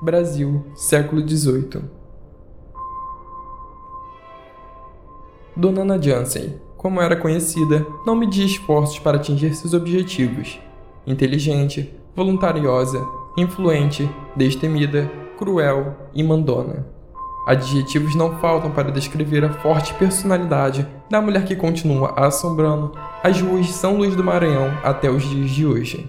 Brasil, século XVIII. Dona Ana Jansen, como era conhecida, não media esforços para atingir seus objetivos. Inteligente, voluntariosa, influente, destemida, cruel e mandona. Adjetivos não faltam para descrever a forte personalidade da mulher que continua assombrando as ruas de São Luís do Maranhão até os dias de hoje.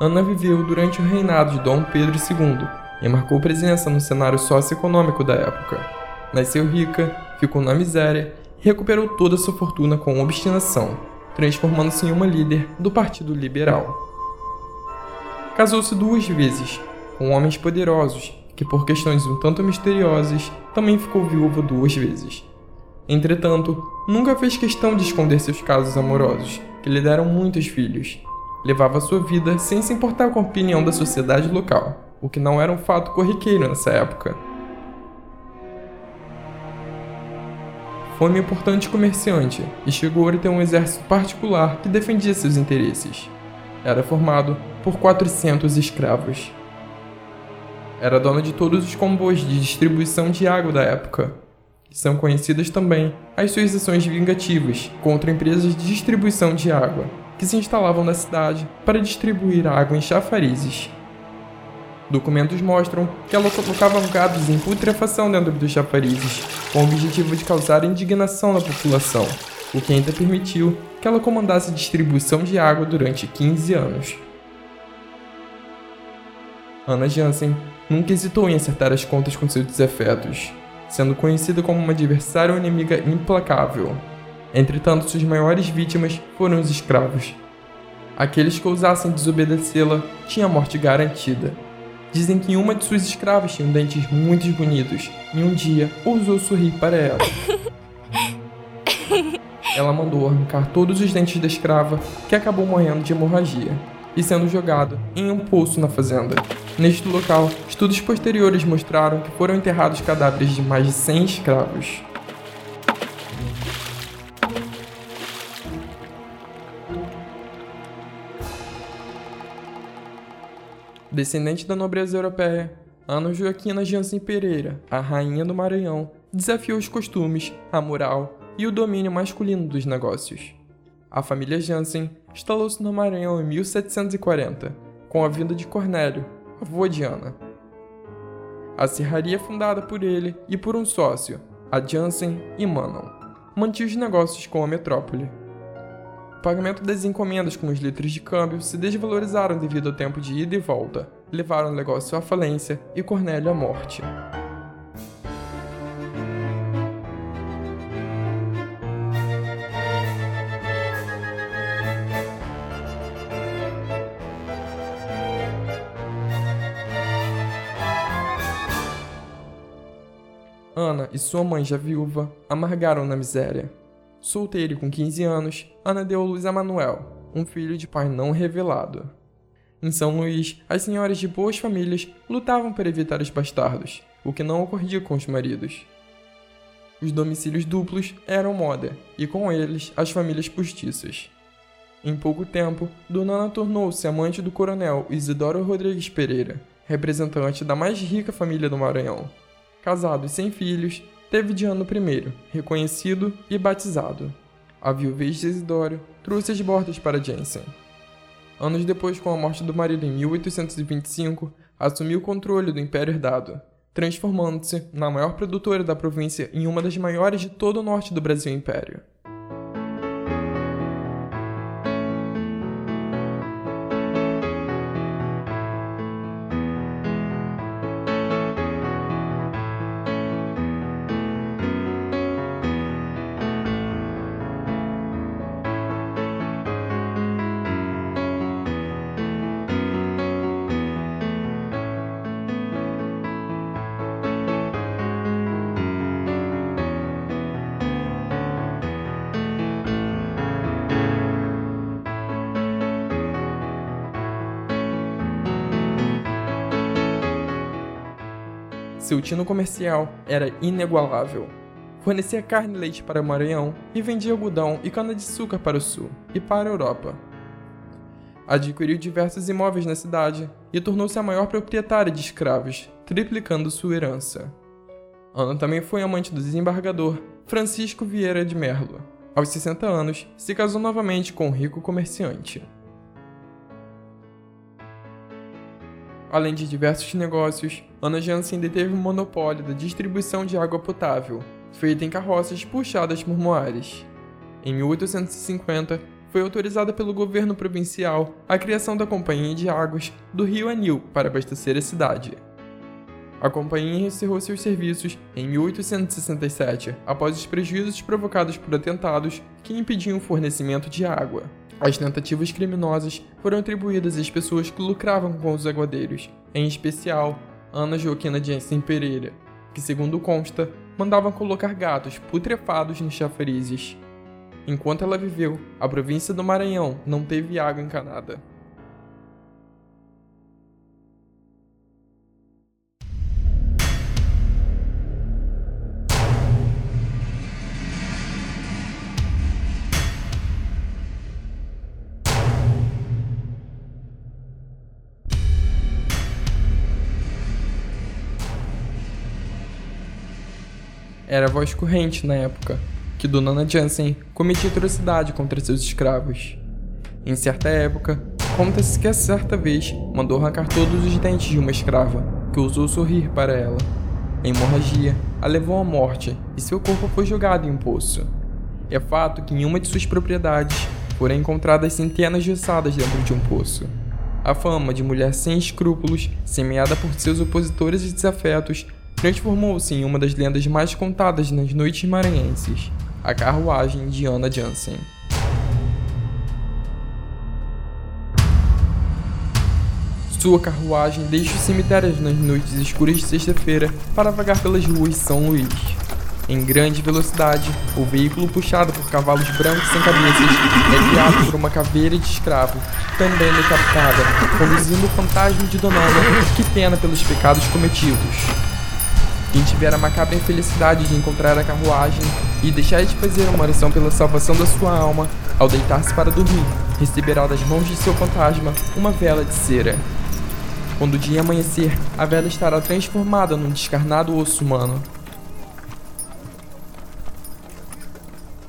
Ana viveu durante o reinado de Dom Pedro II e marcou presença no cenário socioeconômico da época. Nasceu rica, ficou na miséria e recuperou toda sua fortuna com obstinação, transformando-se em uma líder do Partido Liberal. Casou-se duas vezes, com homens poderosos que por questões um tanto misteriosas também ficou viúva duas vezes. Entretanto, nunca fez questão de esconder seus casos amorosos, que lhe deram muitos filhos. Levava sua vida sem se importar com a opinião da sociedade local, o que não era um fato corriqueiro nessa época. Foi uma importante comerciante e chegou a ter um exército particular que defendia seus interesses. Era formado por 400 escravos era dona de todos os comboios de distribuição de água da época. São conhecidas também as suas ações vingativas contra empresas de distribuição de água, que se instalavam na cidade para distribuir água em chafarizes. Documentos mostram que ela colocava gados em putrefação dentro dos chafarizes, com o objetivo de causar indignação na população, o que ainda permitiu que ela comandasse distribuição de água durante 15 anos. Anna Jansen nunca hesitou em acertar as contas com seus desafetos, sendo conhecida como uma adversária ou inimiga implacável. Entretanto, suas maiores vítimas foram os escravos. Aqueles que ousassem desobedecê-la tinham a morte garantida. Dizem que uma de suas escravas tinha dentes muito bonitos e um dia ousou sorrir para ela. Ela mandou arrancar todos os dentes da escrava, que acabou morrendo de hemorragia e sendo jogado em um poço na fazenda. Neste local, estudos posteriores mostraram que foram enterrados cadáveres de mais de 100 escravos. Descendente da nobreza europeia, Ana Joaquina Jansen Pereira, a rainha do Maranhão, desafiou os costumes, a moral e o domínio masculino dos negócios. A família Jansen instalou-se no Maranhão em 1740, com a vinda de Cornélio, avô de Ana. A serraria fundada por ele e por um sócio, a Jansen e Manon, mantinha os negócios com a metrópole. O pagamento das encomendas com os litros de câmbio se desvalorizaram devido ao tempo de ida e volta, levaram o negócio à falência e Cornélio à morte. Ana e sua mãe, já viúva, amargaram na miséria. Solteira com 15 anos, Ana deu luz a Manuel, um filho de pai não revelado. Em São Luís, as senhoras de boas famílias lutavam para evitar os bastardos, o que não ocorria com os maridos. Os domicílios duplos eram moda, e com eles as famílias postiças. Em pouco tempo, Dona Ana tornou-se amante do coronel Isidoro Rodrigues Pereira, representante da mais rica família do Maranhão casado e sem filhos, teve de ano primeiro, reconhecido e batizado. A viuvez de Isidório trouxe as bordas para Jensen. Anos depois, com a morte do marido em 1825, assumiu o controle do Império Herdado, transformando-se na maior produtora da província em uma das maiores de todo o norte do Brasil Império. Seu tino comercial era inigualável. Fornecia carne e leite para o Maranhão e vendia algodão e cana-de-açúcar para o Sul e para a Europa. adquiriu diversos imóveis na cidade e tornou-se a maior proprietária de escravos, triplicando sua herança. Ana também foi amante do desembargador Francisco Vieira de Merlo. Aos 60 anos, se casou novamente com um rico comerciante. Além de diversos negócios, Ana Jansen deteve o monopólio da distribuição de água potável, feita em carroças puxadas por moares. Em 1850, foi autorizada pelo governo provincial a criação da Companhia de Águas do Rio Anil para abastecer a cidade. A companhia encerrou seus serviços em 1867, após os prejuízos provocados por atentados que impediam o fornecimento de água. As tentativas criminosas foram atribuídas às pessoas que lucravam com os aguadeiros, em especial Ana Joaquina Jensen Pereira, que, segundo consta, mandavam colocar gatos putrefados nos chafarizes. Enquanto ela viveu, a província do Maranhão não teve água encanada. Era a voz corrente na época, que Dona Jansen cometia atrocidade contra seus escravos. Em certa época, conta-se que a certa vez mandou arrancar todos os dentes de uma escrava, que ousou sorrir para ela. A hemorragia a levou à morte e seu corpo foi jogado em um poço. É fato que em uma de suas propriedades foram encontradas centenas de ossadas dentro de um poço. A fama de mulher sem escrúpulos, semeada por seus opositores e desafetos, transformou-se em uma das lendas mais contadas nas noites maranhenses a carruagem de Anna Jansen. Sua carruagem deixa os cemitérios nas noites escuras de sexta-feira para vagar pelas ruas de São Luís. Em grande velocidade, o veículo puxado por cavalos brancos sem cabeças é guiado por uma caveira de escravo, também decapitada, conduzindo o fantasma de Donana, que pena pelos pecados cometidos. Quem tiver a macabra infelicidade de encontrar a carruagem e deixar de fazer uma oração pela salvação da sua alma, ao deitar-se para dormir, receberá das mãos de seu fantasma uma vela de cera. Quando o dia amanhecer, a vela estará transformada num descarnado osso humano.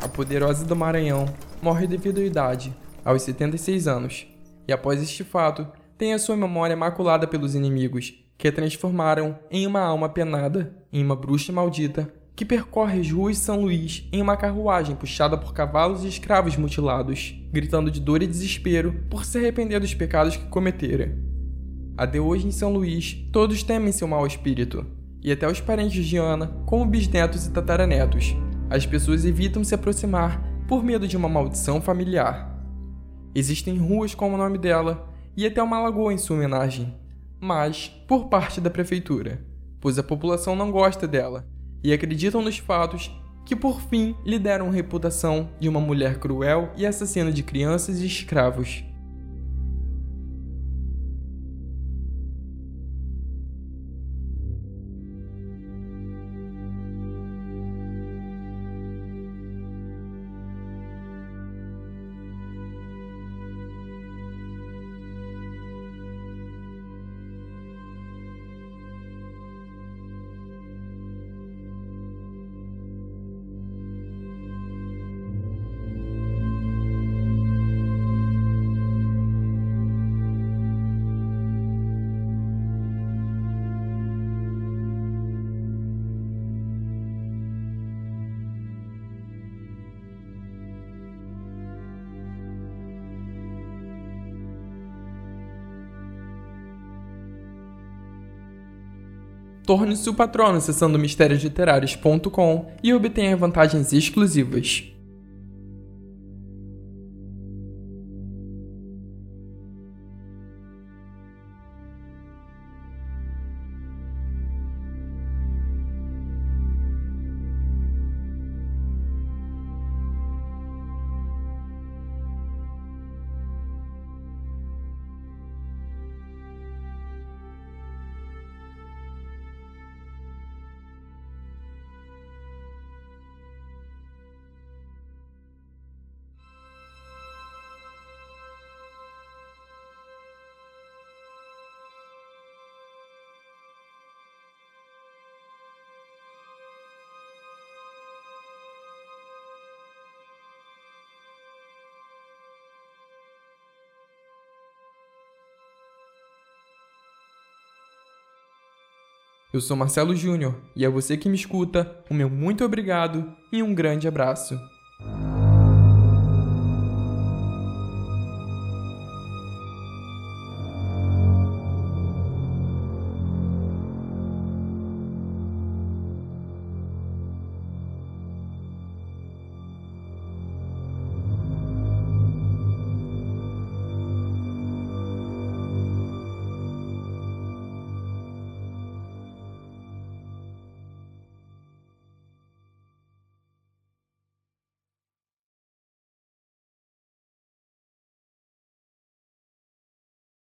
A poderosa do Maranhão morre devido à idade, aos 76 anos, e após este fato, tem a sua memória maculada pelos inimigos que a transformaram em uma alma penada, em uma bruxa maldita, que percorre as ruas de São Luís em uma carruagem puxada por cavalos e escravos mutilados, gritando de dor e desespero por se arrepender dos pecados que cometera. Até hoje em São Luís, todos temem seu mau espírito, e até os parentes de Ana, como bisnetos e tataranetos. As pessoas evitam se aproximar por medo de uma maldição familiar. Existem ruas com o nome dela e até uma lagoa em sua homenagem, mas por parte da prefeitura, pois a população não gosta dela e acreditam nos fatos que por fim lhe deram reputação de uma mulher cruel e assassina de crianças e escravos. Torne-se o patrono acessando mistériosliterários.com e obtenha vantagens exclusivas. Eu sou Marcelo Júnior e é você que me escuta, o meu muito obrigado e um grande abraço.